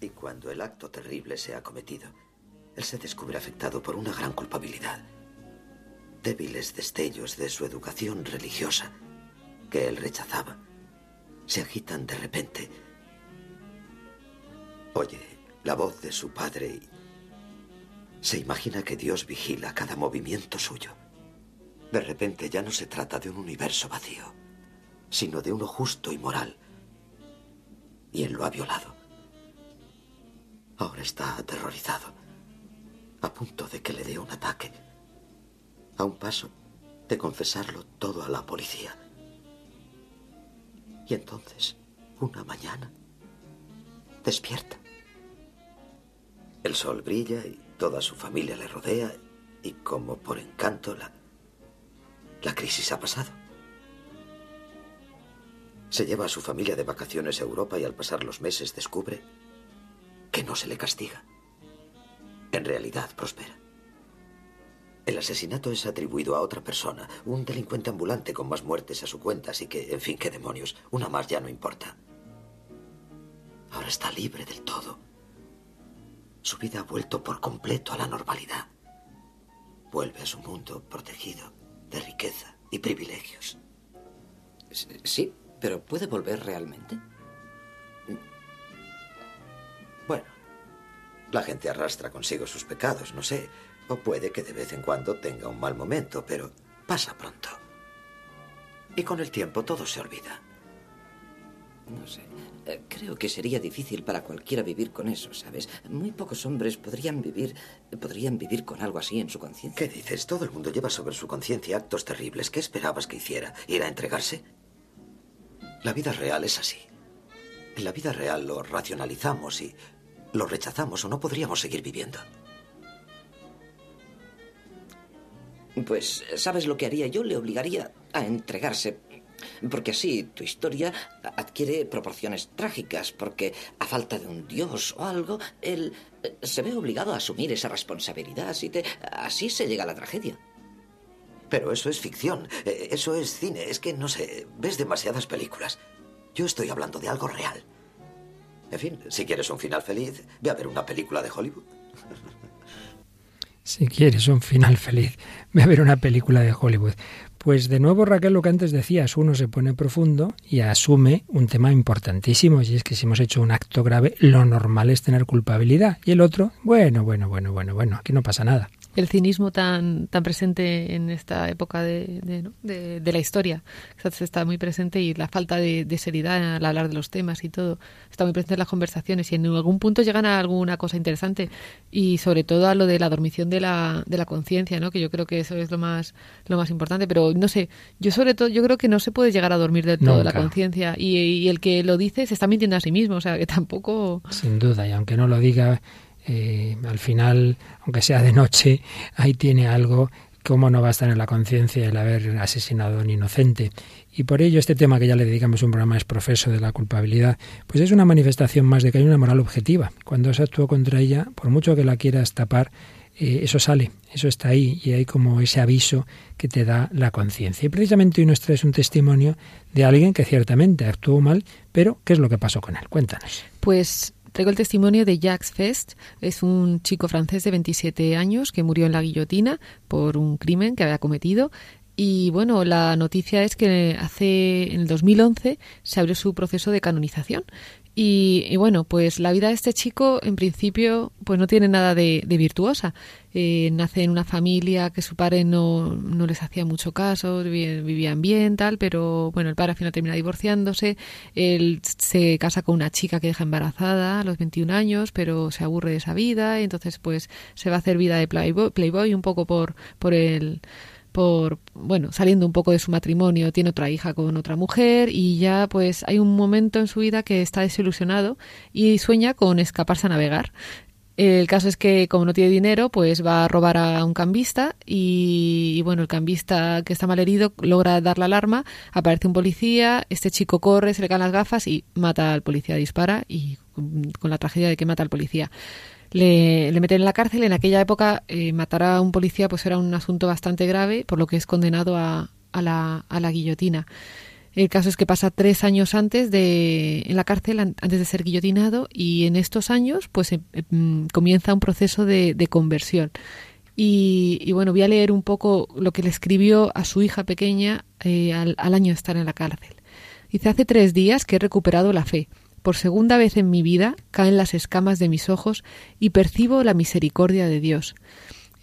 Y cuando el acto terrible se ha cometido, él se descubre afectado por una gran culpabilidad. Débiles destellos de su educación religiosa que él rechazaba se agitan de repente. Oye la voz de su padre y se imagina que Dios vigila cada movimiento suyo. De repente ya no se trata de un universo vacío, sino de uno justo y moral. Y él lo ha violado. Ahora está aterrorizado, a punto de que le dé un ataque, a un paso de confesarlo todo a la policía. Y entonces, una mañana, despierta. El sol brilla y toda su familia le rodea y como por encanto la, la crisis ha pasado. Se lleva a su familia de vacaciones a Europa y al pasar los meses descubre que no se le castiga. En realidad prospera. El asesinato es atribuido a otra persona, un delincuente ambulante con más muertes a su cuenta, así que, en fin, qué demonios, una más ya no importa. Ahora está libre del todo. Su vida ha vuelto por completo a la normalidad. Vuelve a su mundo protegido de riqueza y privilegios.
Sí, pero ¿puede volver realmente?
Bueno, la gente arrastra consigo sus pecados, no sé. O puede que de vez en cuando tenga un mal momento, pero pasa pronto. Y con el tiempo todo se olvida.
No sé. Eh, creo que sería difícil para cualquiera vivir con eso, ¿sabes? Muy pocos hombres podrían vivir podrían vivir con algo así en su conciencia.
¿Qué dices? Todo el mundo lleva sobre su conciencia actos terribles. ¿Qué esperabas que hiciera? ¿Ir a entregarse? La vida real es así. En la vida real lo racionalizamos y lo rechazamos o no podríamos seguir viviendo.
Pues, ¿sabes lo que haría? Yo le obligaría a entregarse. Porque así tu historia adquiere proporciones trágicas, porque a falta de un dios o algo, él eh, se ve obligado a asumir esa responsabilidad. Así, te, así se llega a la tragedia.
Pero eso es ficción, eh, eso es cine, es que no sé, ves demasiadas películas. Yo estoy hablando de algo real. En fin, si quieres un final feliz, ve a ver una película de Hollywood.
Si quieres un final feliz, ve a ver una película de Hollywood. Pues de nuevo, Raquel, lo que antes decías, uno se pone profundo y asume un tema importantísimo, y es que si hemos hecho un acto grave, lo normal es tener culpabilidad. Y el otro, bueno, bueno, bueno, bueno, bueno, aquí no pasa nada
el cinismo tan, tan presente en esta época de, de, de, la historia. Está muy presente y la falta de, seriedad al hablar de los temas y todo. Está muy presente en las conversaciones y en algún punto llegan a alguna cosa interesante y sobre todo a lo de la dormición de la, de la conciencia, ¿no? que yo creo que eso es lo más, lo más importante. Pero no sé, yo sobre todo, yo creo que no se puede llegar a dormir del todo la conciencia y, y el que lo dice se está mintiendo a sí mismo, o sea que tampoco...
Sin duda, y aunque no lo diga eh, al final, aunque sea de noche, ahí tiene algo, cómo no va a estar en la conciencia el haber asesinado a un inocente. Y por ello este tema que ya le dedicamos un programa es profeso de la culpabilidad, pues es una manifestación más de que hay una moral objetiva. Cuando se actuó contra ella, por mucho que la quieras tapar, eh, eso sale, eso está ahí y hay como ese aviso que te da la conciencia. Y precisamente hoy nos traes un testimonio de alguien que ciertamente actuó mal, pero ¿qué es lo que pasó con él? Cuéntanos.
Pues Traigo el testimonio de Jacques Fest, es un chico francés de 27 años que murió en la guillotina por un crimen que había cometido. Y bueno, la noticia es que hace en el 2011 se abrió su proceso de canonización y, bueno, pues la vida de este chico en principio pues no tiene nada de, virtuosa. Eh, nace en una familia que su padre no, no les hacía mucho caso, vivían bien, tal, pero bueno, el padre al final termina divorciándose, él se casa con una chica que deja embarazada a los 21 años, pero se aburre de esa vida, y entonces pues se va a hacer vida de playboy, playboy un poco por, por el por, bueno, saliendo un poco de su matrimonio, tiene otra hija con otra mujer y ya pues hay un momento en su vida que está desilusionado y sueña con escaparse a navegar. El caso es que como no tiene dinero, pues va a robar a un cambista y, bueno, el cambista que está mal herido logra dar la alarma, aparece un policía, este chico corre, se le caen las gafas y mata al policía, dispara y con la tragedia de que mata al policía le, meten en la cárcel. En aquella época eh, matar a un policía pues era un asunto bastante grave, por lo que es condenado a, a, la, a la guillotina. El caso es que pasa tres años antes de en la cárcel antes de ser guillotinado y en estos años pues em, em, comienza un proceso de, de conversión. Y, y, bueno, voy a leer un poco lo que le escribió a su hija pequeña eh, al, al año de estar en la cárcel. Dice, hace tres días que he recuperado la fe. Por segunda vez en mi vida caen las escamas de mis ojos y percibo la misericordia de Dios.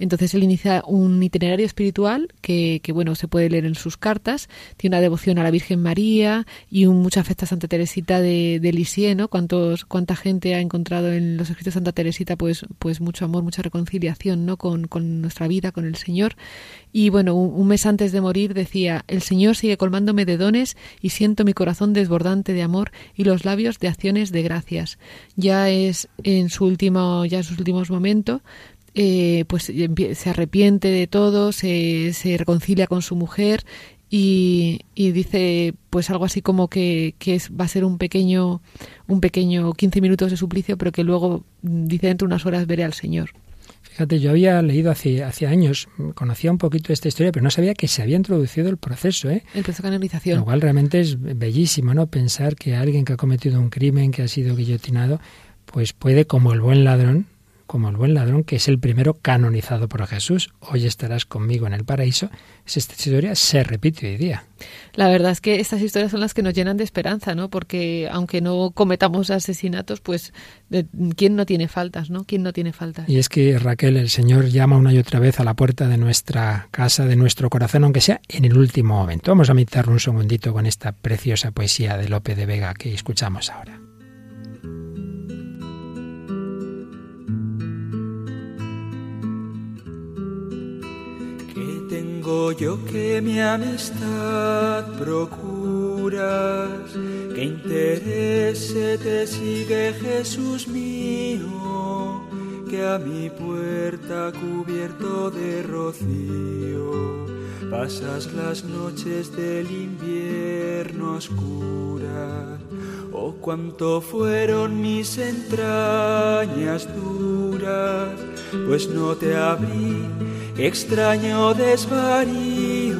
Entonces él inicia un itinerario espiritual que, bueno, se puede leer en sus cartas. Tiene una devoción a la Virgen María y un, mucha a Santa Teresita de, Lisieux, ¿no? Cuántos, cuánta gente ha encontrado en los escritos de Santa Teresita, pues, pues mucho amor, mucha reconciliación, ¿no? Con, con nuestra vida, con el Señor. Y bueno, un, mes antes de morir decía, el Señor sigue colmándome de dones y siento mi corazón desbordante de amor y los labios de acciones de gracias. Ya es en su último, ya en sus últimos momentos, eh, pues se arrepiente de todo, se, se reconcilia con su mujer y, y, dice pues algo así como que, que es, va a ser un pequeño un pequeño 15 minutos de suplicio pero que luego mm, dice dentro de unas horas veré al Señor.
Fíjate, yo había leído hace, hace años, conocía un poquito esta historia, pero no sabía que se había introducido el proceso, ¿eh?
El proceso de canonización.
Lo cual realmente es bellísimo, ¿no? Pensar que alguien que ha cometido un crimen, que ha sido guillotinado, pues puede, como el buen ladrón, como el buen ladrón, que es el primero canonizado por Jesús. Hoy estarás conmigo en el paraíso. Esta historia se repite hoy día.
La verdad es que estas historias son las que nos llenan de esperanza, ¿no? Porque aunque no cometamos asesinatos, pues ¿quién no tiene faltas, no? ¿Quién no tiene faltas?
Y es que Raquel, el Señor llama una y otra vez a la puerta de nuestra casa, de nuestro corazón, aunque sea en el último momento. Vamos a meditar un segundito con esta preciosa poesía de Lope de Vega que escuchamos ahora.
Yo que mi amistad procuras, que interés te sigue Jesús mío, que a mi puerta cubierto de rocío pasas las noches del invierno oscuras. Oh, cuánto fueron mis entrañas duras, pues no te abrí extraño desvarío,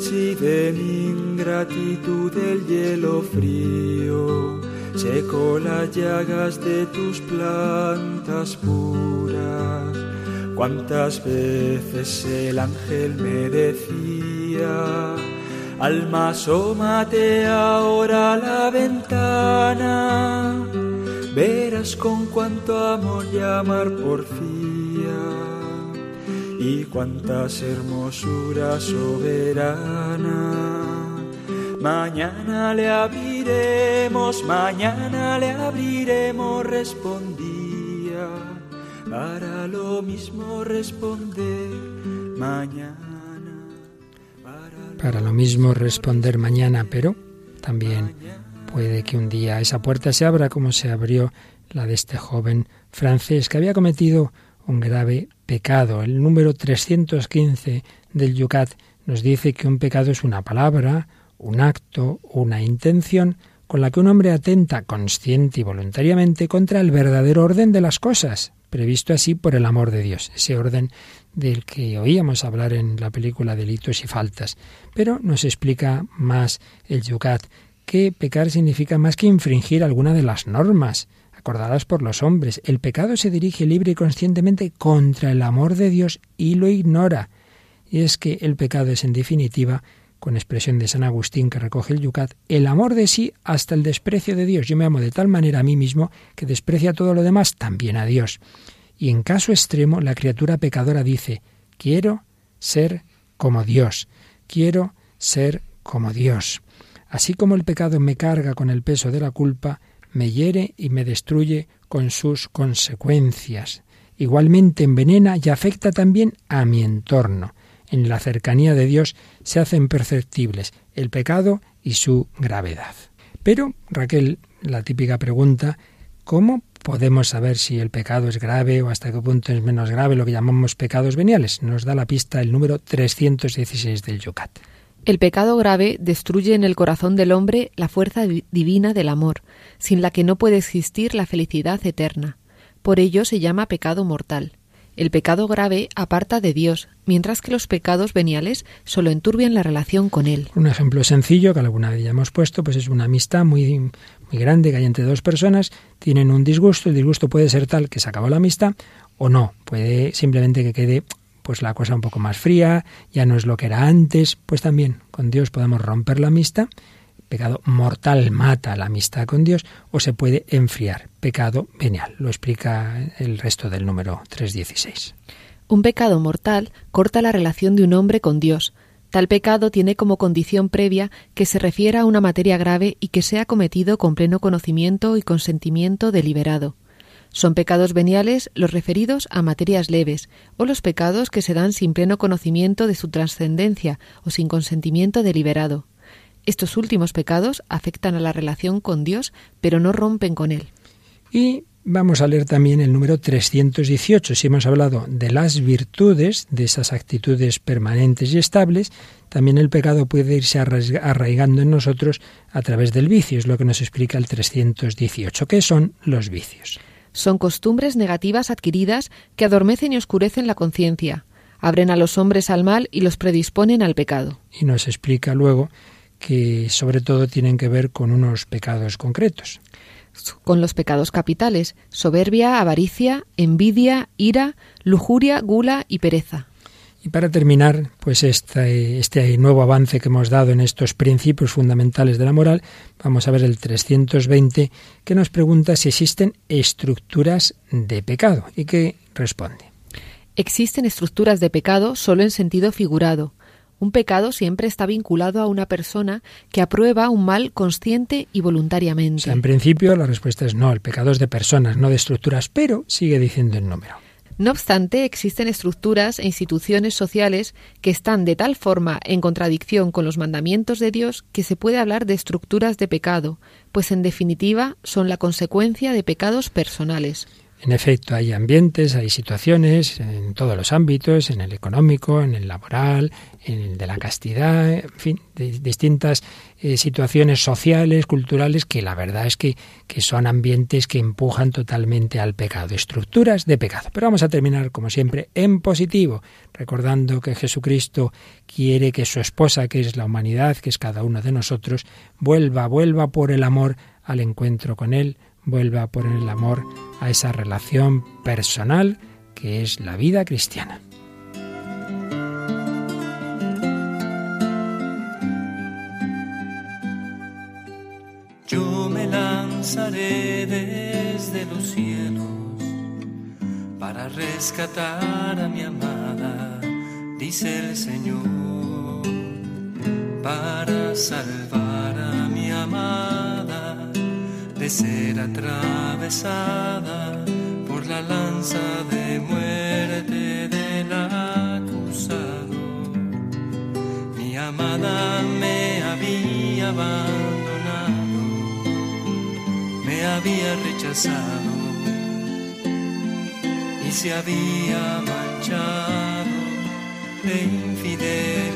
si de mi ingratitud el hielo frío secó las llagas de tus plantas puras. Cuántas veces el ángel me decía, alma asómate ahora a la ventana, verás con cuánto amor llamar porfía y cuántas hermosuras soberana. Mañana le abriremos, mañana le abriremos, respondía, para lo mismo responder mañana.
Para lo mismo responder mañana, pero también puede que un día esa puerta se abra como se abrió la de este joven francés que había cometido un grave pecado. El número 315 del Yucat nos dice que un pecado es una palabra, un acto, una intención con la que un hombre atenta consciente y voluntariamente contra el verdadero orden de las cosas, previsto así por el amor de Dios, ese orden del que oíamos hablar en la película Delitos y Faltas. Pero nos explica más el Yucat que pecar significa más que infringir alguna de las normas, acordadas por los hombres. El pecado se dirige libre y conscientemente contra el amor de Dios y lo ignora. Y es que el pecado es en definitiva, con expresión de San Agustín que recoge el Yucat, el amor de sí hasta el desprecio de Dios. Yo me amo de tal manera a mí mismo que desprecia todo lo demás, también a Dios. Y en caso extremo, la criatura pecadora dice, quiero ser como Dios, quiero ser como Dios. Así como el pecado me carga con el peso de la culpa, me hiere y me destruye con sus consecuencias. Igualmente envenena y afecta también a mi entorno. En la cercanía de Dios se hacen perceptibles el pecado y su gravedad. Pero, Raquel, la típica pregunta, ¿cómo podemos saber si el pecado es grave o hasta qué punto es menos grave lo que llamamos pecados veniales? Nos da la pista el número 316 del Yucat.
El pecado grave destruye en el corazón del hombre la fuerza divina del amor, sin la que no puede existir la felicidad eterna. Por ello se llama pecado mortal. El pecado grave aparta de Dios, mientras que los pecados veniales solo enturbian la relación con Él.
Un ejemplo sencillo que alguna vez ya hemos puesto, pues es una amistad muy, muy grande que hay entre dos personas, tienen un disgusto, el disgusto puede ser tal que se acabó la amistad o no, puede simplemente que quede pues la cosa un poco más fría, ya no es lo que era antes, pues también con Dios podemos romper la amistad. Pecado mortal mata la amistad con Dios o se puede enfriar. Pecado venial. Lo explica el resto del número 316.
Un pecado mortal corta la relación de un hombre con Dios. Tal pecado tiene como condición previa que se refiera a una materia grave y que sea cometido con pleno conocimiento y consentimiento deliberado. Son pecados veniales los referidos a materias leves, o los pecados que se dan sin pleno conocimiento de su trascendencia o sin consentimiento deliberado. Estos últimos pecados afectan a la relación con Dios, pero no rompen con Él.
Y vamos a leer también el número 318. Si hemos hablado de las virtudes, de esas actitudes permanentes y estables, también el pecado puede irse arraigando en nosotros a través del vicio, es lo que nos explica el 318. ¿Qué son los vicios?
Son costumbres negativas adquiridas que adormecen y oscurecen la conciencia, abren a los hombres al mal y los predisponen al pecado.
Y nos explica luego que sobre todo tienen que ver con unos pecados concretos.
con los pecados capitales, soberbia, avaricia, envidia, ira, lujuria, gula y pereza.
Y para terminar, pues este, este nuevo avance que hemos dado en estos principios fundamentales de la moral, vamos a ver el 320 que nos pregunta si existen estructuras de pecado y que responde.
Existen estructuras de pecado solo en sentido figurado. Un pecado siempre está vinculado a una persona que aprueba un mal consciente y voluntariamente.
en principio la respuesta es no, el pecado es de personas, no de estructuras, pero sigue diciendo el número.
No obstante, existen estructuras e instituciones sociales que están de tal forma en contradicción con los mandamientos de Dios que se puede hablar de estructuras de pecado, pues en definitiva son la consecuencia de pecados personales.
En efecto, hay ambientes, hay situaciones en todos los ámbitos, en el económico, en el laboral, en el de la castidad, en fin, de distintas eh, situaciones sociales, culturales, que la verdad es que, que son ambientes que empujan totalmente al pecado, estructuras de pecado. Pero vamos a terminar, como siempre, en positivo, recordando que Jesucristo quiere que su esposa, que es la humanidad, que es cada uno de nosotros, vuelva, vuelva por el amor al encuentro con Él, vuelva a poner el amor a esa relación personal que es la vida cristiana.
Yo me lanzaré desde los cielos para rescatar a mi amada, dice el Señor, para salvar a mi amada de ser atravesada por la lanza de muerte del acusado. Mi amada me había abandonado, me había rechazado y se había manchado de infidelidad.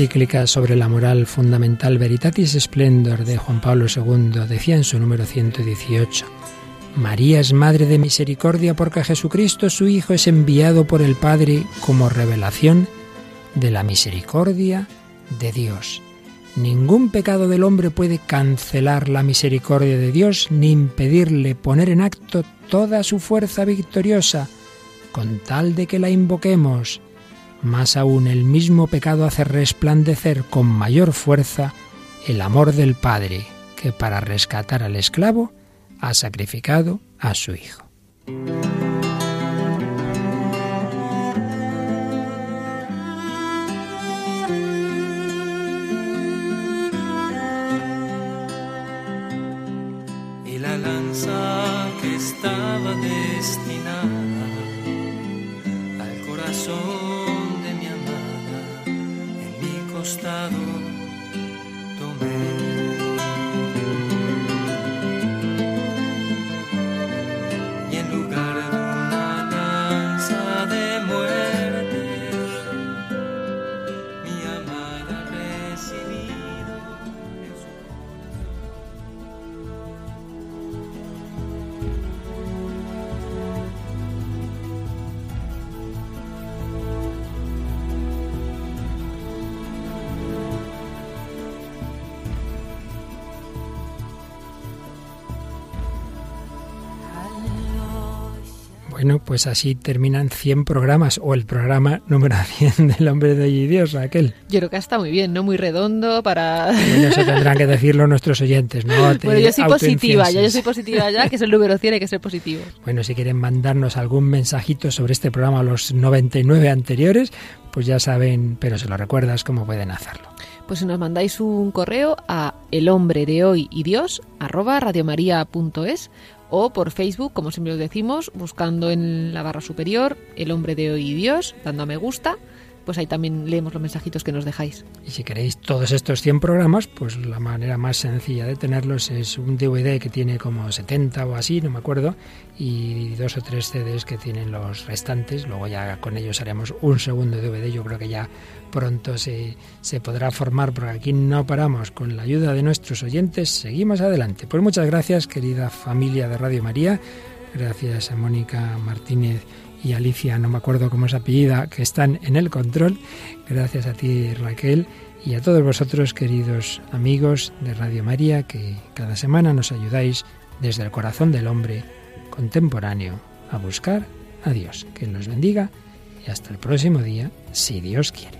Encíclica sobre la moral fundamental Veritatis Splendor de Juan Pablo II decía en su número 118, María es Madre de Misericordia porque Jesucristo su Hijo es enviado por el Padre como revelación de la misericordia de Dios. Ningún pecado del hombre puede cancelar la misericordia de Dios ni impedirle poner en acto toda su fuerza victoriosa, con tal de que la invoquemos. Más aún el mismo pecado hace resplandecer con mayor fuerza el amor del Padre, que para rescatar al esclavo ha sacrificado a su Hijo.
y la lanza que estaba destinada al corazón costado
Bueno, pues así terminan 100 programas o el programa número 100 del Hombre de Hoy y Dios, Raquel.
Yo creo que está muy bien, ¿no? Muy redondo para...
Bueno, eso tendrán que decirlo nuestros oyentes, ¿no?
Bueno, yo soy positiva, ya yo soy positiva ya, que es el número 100, hay que ser positivo.
Bueno, si quieren mandarnos algún mensajito sobre este programa, los 99 anteriores, pues ya saben, pero se lo recuerdas cómo pueden hacerlo.
Pues si nos mandáis un correo a el hombre de hoy y Dios arroba radiomaria.es o por Facebook, como siempre os decimos, buscando en la barra superior el hombre de hoy y Dios, dando a me gusta pues ahí también leemos los mensajitos que nos dejáis.
Y si queréis todos estos 100 programas, pues la manera más sencilla de tenerlos es un DVD que tiene como 70 o así, no me acuerdo, y dos o tres CDs que tienen los restantes. Luego ya con ellos haremos un segundo DVD. Yo creo que ya pronto se, se podrá formar, porque aquí no paramos. Con la ayuda de nuestros oyentes, seguimos adelante. Pues muchas gracias, querida familia de Radio María. Gracias a Mónica Martínez y Alicia, no me acuerdo cómo es apellida, que están en el control. Gracias a ti, Raquel, y a todos vosotros, queridos amigos de Radio María, que cada semana nos ayudáis desde el corazón del hombre contemporáneo a buscar a Dios. Que los bendiga y hasta el próximo día, si Dios quiere.